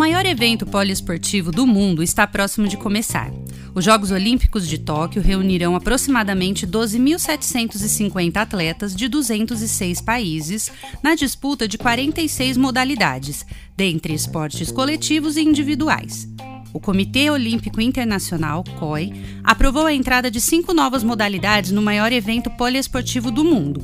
maior evento poliesportivo do mundo está próximo de começar. Os Jogos Olímpicos de Tóquio reunirão aproximadamente 12.750 atletas de 206 países na disputa de 46 modalidades, dentre esportes coletivos e individuais. O Comitê Olímpico Internacional, COI, aprovou a entrada de cinco novas modalidades no maior evento poliesportivo do mundo.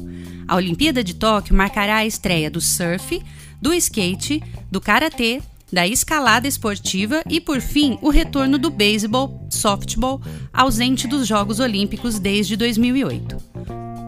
A Olimpíada de Tóquio marcará a estreia do surf, do skate, do karatê, da escalada esportiva e, por fim, o retorno do beisebol, softball, ausente dos Jogos Olímpicos desde 2008.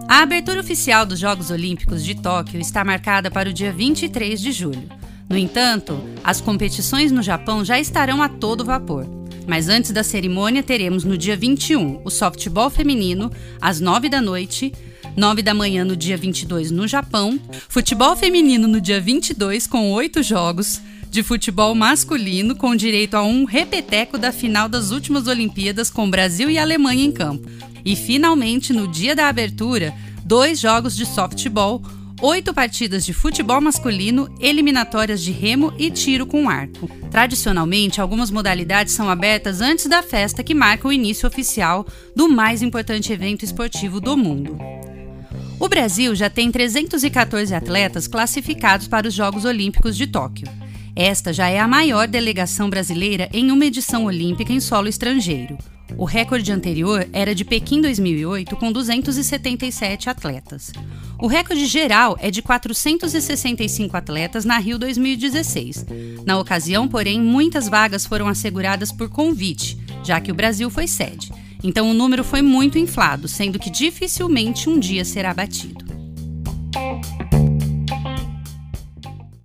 A abertura oficial dos Jogos Olímpicos de Tóquio está marcada para o dia 23 de julho. No entanto, as competições no Japão já estarão a todo vapor. Mas antes da cerimônia, teremos no dia 21 o softball feminino, às 9 da noite, 9 da manhã no dia 22 no Japão, futebol feminino no dia 22 com oito jogos, de futebol masculino com direito a um repeteco da final das últimas Olimpíadas com Brasil e Alemanha em campo. E finalmente, no dia da abertura, dois jogos de softball, oito partidas de futebol masculino, eliminatórias de remo e tiro com arco. Tradicionalmente, algumas modalidades são abertas antes da festa que marca o início oficial do mais importante evento esportivo do mundo. O Brasil já tem 314 atletas classificados para os Jogos Olímpicos de Tóquio. Esta já é a maior delegação brasileira em uma edição olímpica em solo estrangeiro. O recorde anterior era de Pequim 2008, com 277 atletas. O recorde geral é de 465 atletas na Rio 2016. Na ocasião, porém, muitas vagas foram asseguradas por convite, já que o Brasil foi sede. Então o número foi muito inflado, sendo que dificilmente um dia será batido.